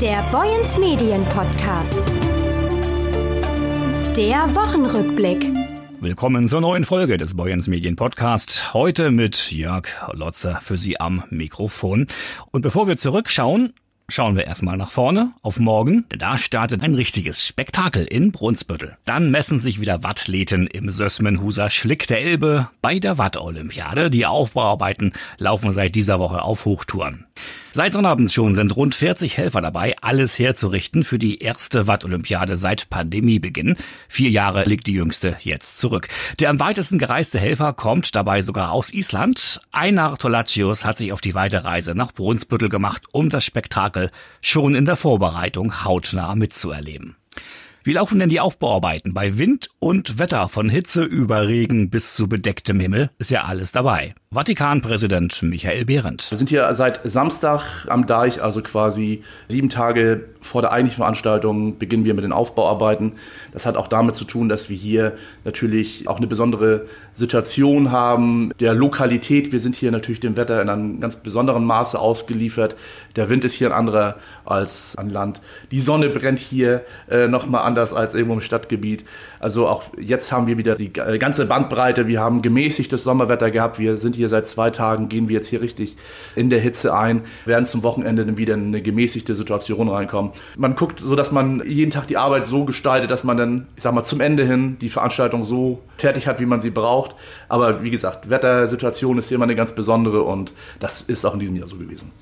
Der Boyens Medien Podcast. Der Wochenrückblick. Willkommen zur neuen Folge des Boyens Medien Podcast. Heute mit Jörg Lotzer für Sie am Mikrofon. Und bevor wir zurückschauen, Schauen wir erstmal nach vorne, auf morgen. Da startet ein richtiges Spektakel in Brunsbüttel. Dann messen sich wieder Wattleten im Sössmenhuser Schlick der Elbe bei der Watt-Olympiade. Die Aufbauarbeiten laufen seit dieser Woche auf Hochtouren. Seit Sonnabend schon sind rund 40 Helfer dabei, alles herzurichten für die erste Watt-Olympiade seit Pandemiebeginn. Vier Jahre liegt die jüngste jetzt zurück. Der am weitesten gereiste Helfer kommt dabei sogar aus Island. Einar Tolacius hat sich auf die weite Reise nach Brunsbüttel gemacht, um das Spektakel schon in der Vorbereitung hautnah mitzuerleben. Wie laufen denn die Aufbauarbeiten? Bei Wind und Wetter von Hitze über Regen bis zu bedecktem Himmel ist ja alles dabei. Vatikanpräsident Michael Behrendt. Wir sind hier seit Samstag am Deich, also quasi sieben Tage vor der eigentlichen Veranstaltung beginnen wir mit den Aufbauarbeiten. Das hat auch damit zu tun, dass wir hier natürlich auch eine besondere Situation haben, der Lokalität. Wir sind hier natürlich dem Wetter in einem ganz besonderen Maße ausgeliefert. Der Wind ist hier ein anderer als an Land. Die Sonne brennt hier äh, nochmal anders als irgendwo im Stadtgebiet. Also auch jetzt haben wir wieder die ganze Bandbreite. Wir haben gemäßigtes Sommerwetter gehabt. Wir sind hier seit zwei Tagen, gehen wir jetzt hier richtig in der Hitze ein, werden zum Wochenende dann wieder in eine gemäßigte Situation reinkommen. Man guckt so, dass man jeden Tag die Arbeit so gestaltet, dass man dann, ich sag mal, zum Ende hin die Veranstaltung so fertig hat, wie man sie braucht. Aber wie gesagt, Wettersituation ist hier immer eine ganz besondere und das ist auch in diesem Jahr so gewesen.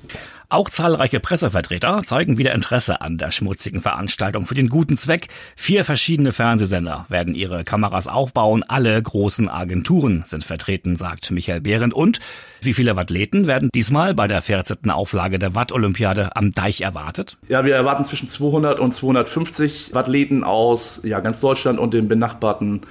Auch zahlreiche Pressevertreter zeigen wieder Interesse an der schmutzigen Veranstaltung für den guten Zweck. Vier verschiedene Fernsehsender werden ihre Kameras aufbauen. Alle großen Agenturen sind vertreten, sagt Michael Behrendt. Und wie viele Wattleten werden diesmal bei der 14. Auflage der Watt-Olympiade am Deich erwartet? Ja, wir erwarten zwischen 200 und 250 Wattleten aus ja, ganz Deutschland und den benachbarten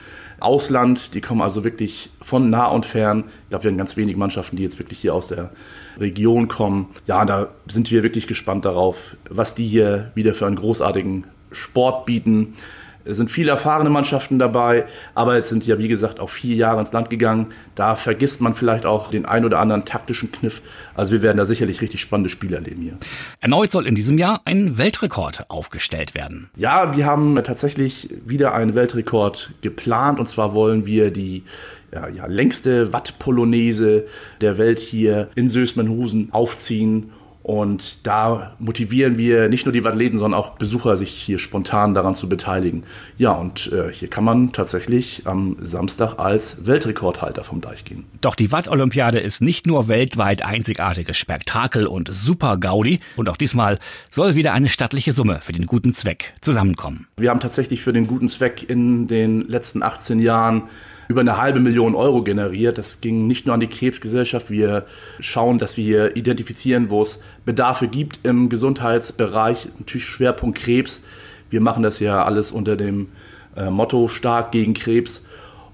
Ausland. Die kommen also wirklich von nah und fern. Ich glaube, wir haben ganz wenig Mannschaften, die jetzt wirklich hier aus der Region kommen. Ja, da sind wir wirklich gespannt darauf, was die hier wieder für einen großartigen Sport bieten. Es sind viele erfahrene Mannschaften dabei, aber jetzt sind ja, wie gesagt, auch vier Jahre ins Land gegangen. Da vergisst man vielleicht auch den ein oder anderen taktischen Kniff. Also wir werden da sicherlich richtig spannende Spiele erleben hier. Erneut soll in diesem Jahr ein Weltrekord aufgestellt werden. Ja, wir haben tatsächlich wieder einen Weltrekord geplant. Und zwar wollen wir die ja, ja, längste Watt-Polonaise der Welt hier in Sösmenhusen aufziehen und da motivieren wir nicht nur die Athleten, sondern auch Besucher, sich hier spontan daran zu beteiligen. Ja, und äh, hier kann man tatsächlich am Samstag als Weltrekordhalter vom Deich gehen. Doch die Watt-Olympiade ist nicht nur weltweit einzigartiges Spektakel und super Gaudi. Und auch diesmal soll wieder eine stattliche Summe für den guten Zweck zusammenkommen. Wir haben tatsächlich für den guten Zweck in den letzten 18 Jahren über eine halbe Million Euro generiert. Das ging nicht nur an die Krebsgesellschaft. Wir schauen, dass wir identifizieren, wo es Bedarfe gibt im Gesundheitsbereich. Natürlich Schwerpunkt Krebs. Wir machen das ja alles unter dem äh, Motto stark gegen Krebs.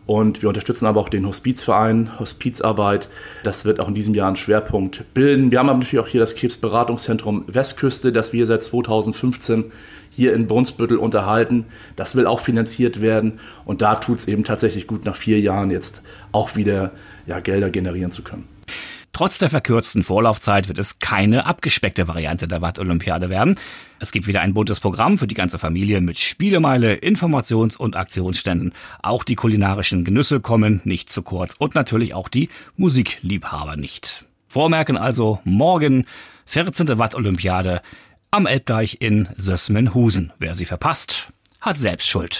Und wir unterstützen aber auch den Hospizverein, Hospizarbeit. Das wird auch in diesem Jahr einen Schwerpunkt bilden. Wir haben aber natürlich auch hier das Krebsberatungszentrum Westküste, das wir seit 2015 hier in Brunsbüttel unterhalten. Das will auch finanziert werden. Und da tut es eben tatsächlich gut, nach vier Jahren jetzt auch wieder ja, Gelder generieren zu können. Trotz der verkürzten Vorlaufzeit wird es keine abgespeckte Variante der Watt-Olympiade werden. Es gibt wieder ein buntes Programm für die ganze Familie mit Spielemeile, Informations- und Aktionsständen. Auch die kulinarischen Genüsse kommen nicht zu kurz und natürlich auch die Musikliebhaber nicht. Vormerken also morgen 14. Watt-Olympiade am Elbdeich in Sössmenhusen. Wer sie verpasst, hat selbst Schuld.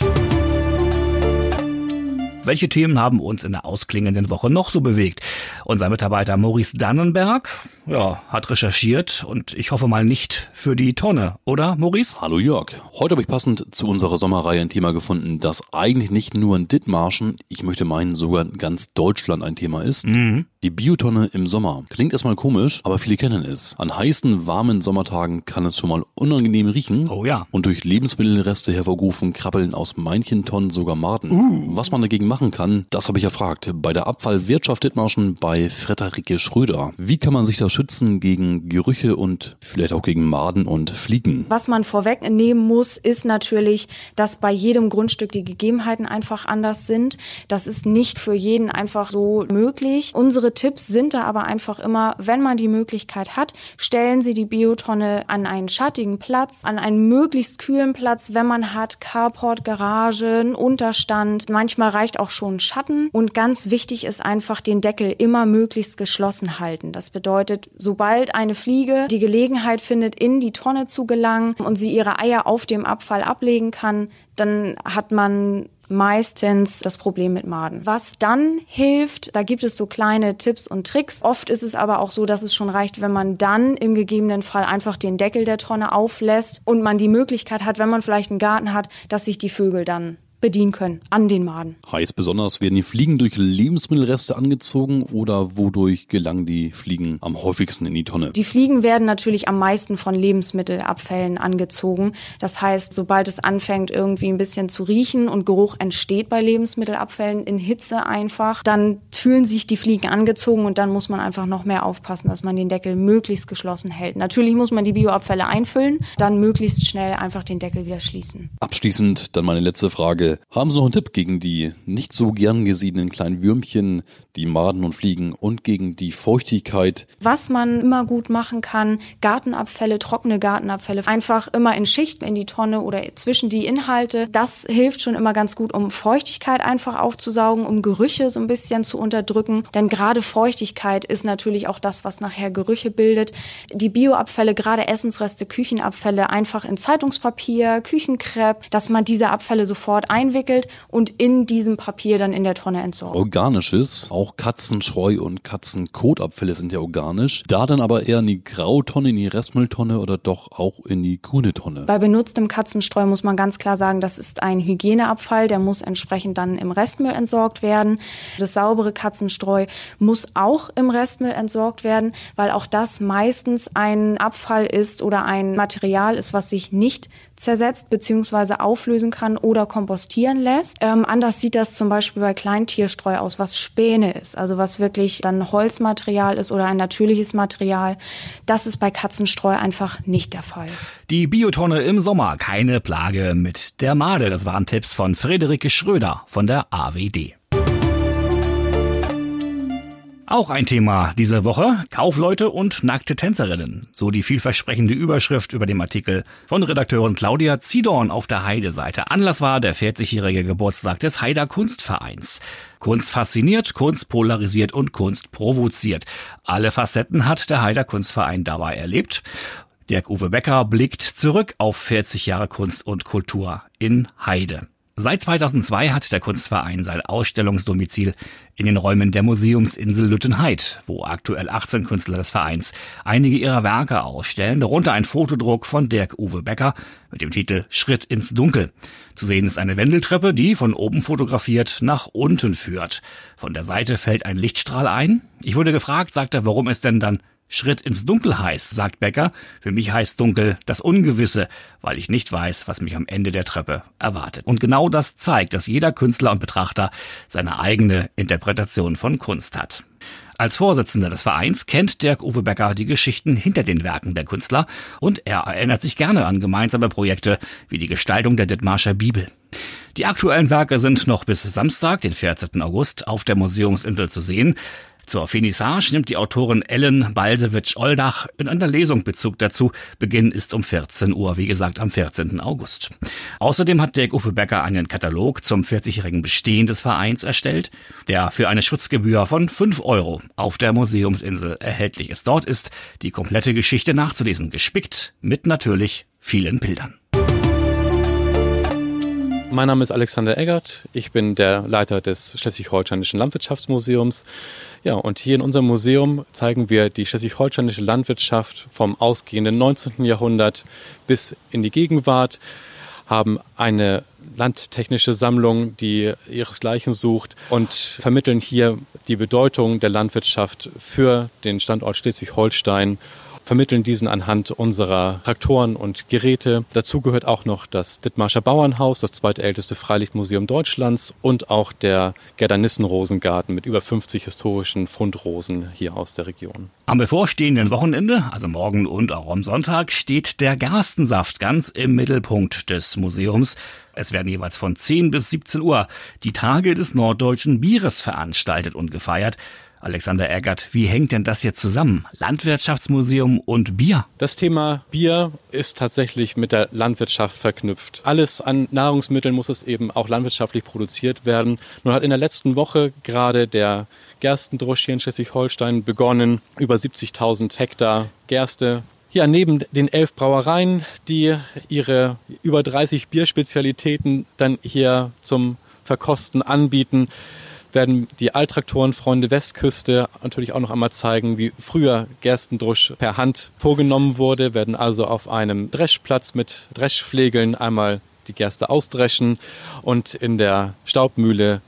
Welche Themen haben uns in der ausklingenden Woche noch so bewegt? Unser Mitarbeiter Maurice Dannenberg ja, hat recherchiert und ich hoffe mal nicht für die Tonne, oder Maurice? Hallo Jörg. Heute habe ich passend zu unserer Sommerreihe ein Thema gefunden, das eigentlich nicht nur in Dithmarschen, ich möchte meinen sogar ganz Deutschland ein Thema ist. Mhm. Die Biotonne im Sommer. Klingt erstmal komisch, aber viele kennen es. An heißen, warmen Sommertagen kann es schon mal unangenehm riechen. Oh ja. Und durch Lebensmittelreste hervorgerufen krabbeln aus manchen Tonnen sogar Maden. Uh. Was man dagegen macht, machen kann, das habe ich erfragt. Bei der Abfallwirtschaft Dithmarschen bei Frederike Schröder. Wie kann man sich da schützen gegen Gerüche und vielleicht auch gegen Maden und Fliegen? Was man vorwegnehmen muss, ist natürlich, dass bei jedem Grundstück die Gegebenheiten einfach anders sind. Das ist nicht für jeden einfach so möglich. Unsere Tipps sind da aber einfach immer, wenn man die Möglichkeit hat, stellen Sie die Biotonne an einen schattigen Platz, an einen möglichst kühlen Platz, wenn man hat, Carport, Garage, Unterstand. Manchmal reicht auch schon Schatten. Und ganz wichtig ist einfach den Deckel immer möglichst geschlossen halten. Das bedeutet, sobald eine Fliege die Gelegenheit findet, in die Tonne zu gelangen und sie ihre Eier auf dem Abfall ablegen kann, dann hat man meistens das Problem mit Maden. Was dann hilft, da gibt es so kleine Tipps und Tricks. Oft ist es aber auch so, dass es schon reicht, wenn man dann im gegebenen Fall einfach den Deckel der Tonne auflässt und man die Möglichkeit hat, wenn man vielleicht einen Garten hat, dass sich die Vögel dann bedienen können an den Maden. Heißt besonders, werden die Fliegen durch Lebensmittelreste angezogen oder wodurch gelangen die Fliegen am häufigsten in die Tonne? Die Fliegen werden natürlich am meisten von Lebensmittelabfällen angezogen. Das heißt, sobald es anfängt irgendwie ein bisschen zu riechen und Geruch entsteht bei Lebensmittelabfällen in Hitze einfach, dann fühlen sich die Fliegen angezogen und dann muss man einfach noch mehr aufpassen, dass man den Deckel möglichst geschlossen hält. Natürlich muss man die Bioabfälle einfüllen, dann möglichst schnell einfach den Deckel wieder schließen. Abschließend dann meine letzte Frage. Haben Sie noch einen Tipp gegen die nicht so gern gesiedenen kleinen Würmchen, die Maden und Fliegen und gegen die Feuchtigkeit? Was man immer gut machen kann, Gartenabfälle, trockene Gartenabfälle, einfach immer in Schichten in die Tonne oder zwischen die Inhalte. Das hilft schon immer ganz gut, um Feuchtigkeit einfach aufzusaugen, um Gerüche so ein bisschen zu unterdrücken. Denn gerade Feuchtigkeit ist natürlich auch das, was nachher Gerüche bildet. Die Bioabfälle, gerade Essensreste, Küchenabfälle, einfach in Zeitungspapier, Küchenkrepp, dass man diese Abfälle sofort einwickelt und in diesem Papier dann in der Tonne entsorgt. Organisches, auch Katzenschreu und Katzenkоtabfälle sind ja organisch. Da dann aber eher in die Grautonne, in die Restmülltonne oder doch auch in die grüne Tonne? Bei benutztem Katzenstreu muss man ganz klar sagen, das ist ein Hygieneabfall, der muss entsprechend dann im Restmüll entsorgt werden. Das saubere Katzenstreu muss auch im Restmüll entsorgt werden, weil auch das meistens ein Abfall ist oder ein Material ist, was sich nicht zersetzt bzw. auflösen kann oder kompostieren lässt. Ähm, anders sieht das zum Beispiel bei Kleintierstreu aus, was Späne ist, also was wirklich dann Holzmaterial ist oder ein natürliches Material. Das ist bei Katzenstreu einfach nicht der Fall. Die Biotonne im Sommer, keine Plage mit der Made. Das waren Tipps von Friederike Schröder von der AWD. Auch ein Thema diese Woche, Kaufleute und nackte Tänzerinnen. So die vielversprechende Überschrift über dem Artikel von Redakteurin Claudia Zidorn auf der Heide-Seite. Anlass war der 40-jährige Geburtstag des Heider Kunstvereins. Kunst fasziniert, Kunst polarisiert und Kunst provoziert. Alle Facetten hat der Heider Kunstverein dabei erlebt. Dirk Uwe Becker blickt zurück auf 40 Jahre Kunst und Kultur in Heide. Seit 2002 hat der Kunstverein sein Ausstellungsdomizil in den Räumen der Museumsinsel Lüttenheid, wo aktuell 18 Künstler des Vereins einige ihrer Werke ausstellen, darunter ein Fotodruck von Dirk Uwe Becker mit dem Titel Schritt ins Dunkel. Zu sehen ist eine Wendeltreppe, die von oben fotografiert nach unten führt. Von der Seite fällt ein Lichtstrahl ein. Ich wurde gefragt, sagt er, warum es denn dann Schritt ins Dunkel heißt, sagt Becker. Für mich heißt Dunkel das Ungewisse, weil ich nicht weiß, was mich am Ende der Treppe erwartet. Und genau das zeigt, dass jeder Künstler und Betrachter seine eigene Interpretation von Kunst hat. Als Vorsitzender des Vereins kennt Dirk Uwe Becker die Geschichten hinter den Werken der Künstler und er erinnert sich gerne an gemeinsame Projekte wie die Gestaltung der Dithmarscher Bibel. Die aktuellen Werke sind noch bis Samstag, den 14. August, auf der Museumsinsel zu sehen. Zur Finissage nimmt die Autorin Ellen Balsewitsch-Oldach in einer Lesung Bezug dazu. Beginn ist um 14 Uhr, wie gesagt, am 14. August. Außerdem hat Dirk Uwe Becker einen Katalog zum 40-jährigen Bestehen des Vereins erstellt, der für eine Schutzgebühr von 5 Euro auf der Museumsinsel erhältlich ist. Dort ist die komplette Geschichte nachzulesen, gespickt mit natürlich vielen Bildern. Mein Name ist Alexander Eggert. Ich bin der Leiter des Schleswig-Holsteinischen Landwirtschaftsmuseums. Ja, und hier in unserem Museum zeigen wir die schleswig-holsteinische Landwirtschaft vom ausgehenden 19. Jahrhundert bis in die Gegenwart, haben eine landtechnische Sammlung, die ihresgleichen sucht und vermitteln hier die Bedeutung der Landwirtschaft für den Standort Schleswig-Holstein vermitteln diesen anhand unserer Traktoren und Geräte. Dazu gehört auch noch das Dithmarscher Bauernhaus, das zweitälteste Freilichtmuseum Deutschlands und auch der Gerdanissenrosengarten mit über 50 historischen Fundrosen hier aus der Region. Am bevorstehenden Wochenende, also morgen und auch am Sonntag, steht der Gerstensaft ganz im Mittelpunkt des Museums. Es werden jeweils von 10 bis 17 Uhr die Tage des norddeutschen Bieres veranstaltet und gefeiert. Alexander Eggert, wie hängt denn das jetzt zusammen? Landwirtschaftsmuseum und Bier? Das Thema Bier ist tatsächlich mit der Landwirtschaft verknüpft. Alles an Nahrungsmitteln muss es eben auch landwirtschaftlich produziert werden. Nun hat in der letzten Woche gerade der Gerstendrusch hier in Schleswig-Holstein begonnen. Über 70.000 Hektar Gerste ja, neben den elf Brauereien, die ihre über 30 Bierspezialitäten dann hier zum Verkosten anbieten, werden die Alttraktorenfreunde Westküste natürlich auch noch einmal zeigen, wie früher Gerstendrusch per Hand vorgenommen wurde, werden also auf einem Dreschplatz mit Dreschflegeln einmal die Gerste ausdreschen und in der Staubmühle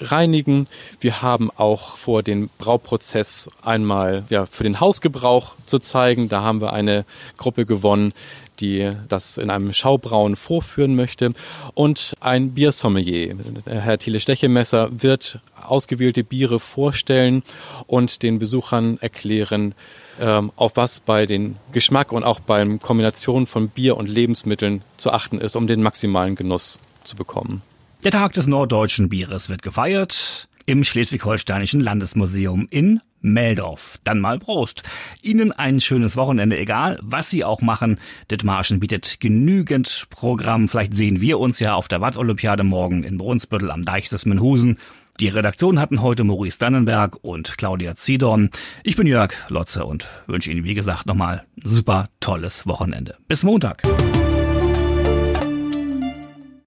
reinigen. Wir haben auch vor, den Brauprozess einmal ja, für den Hausgebrauch zu zeigen. Da haben wir eine Gruppe gewonnen, die das in einem Schaubrauen vorführen möchte. Und ein Biersommelier, Herr Thiele Stechemesser, wird ausgewählte Biere vorstellen und den Besuchern erklären, ähm, auf was bei den Geschmack und auch beim Kombination von Bier und Lebensmitteln zu achten ist, um den maximalen Genuss zu bekommen. Der Tag des norddeutschen Bieres wird gefeiert im Schleswig-Holsteinischen Landesmuseum in Meldorf. Dann mal Prost. Ihnen ein schönes Wochenende, egal was Sie auch machen. Dithmarschen bietet genügend Programm. Vielleicht sehen wir uns ja auf der Watt-Olympiade morgen in Brunsbüttel am Deichsesmenhusen. Die Redaktion hatten heute Maurice Dannenberg und Claudia Ziedorn. Ich bin Jörg Lotze und wünsche Ihnen, wie gesagt, nochmal super tolles Wochenende. Bis Montag.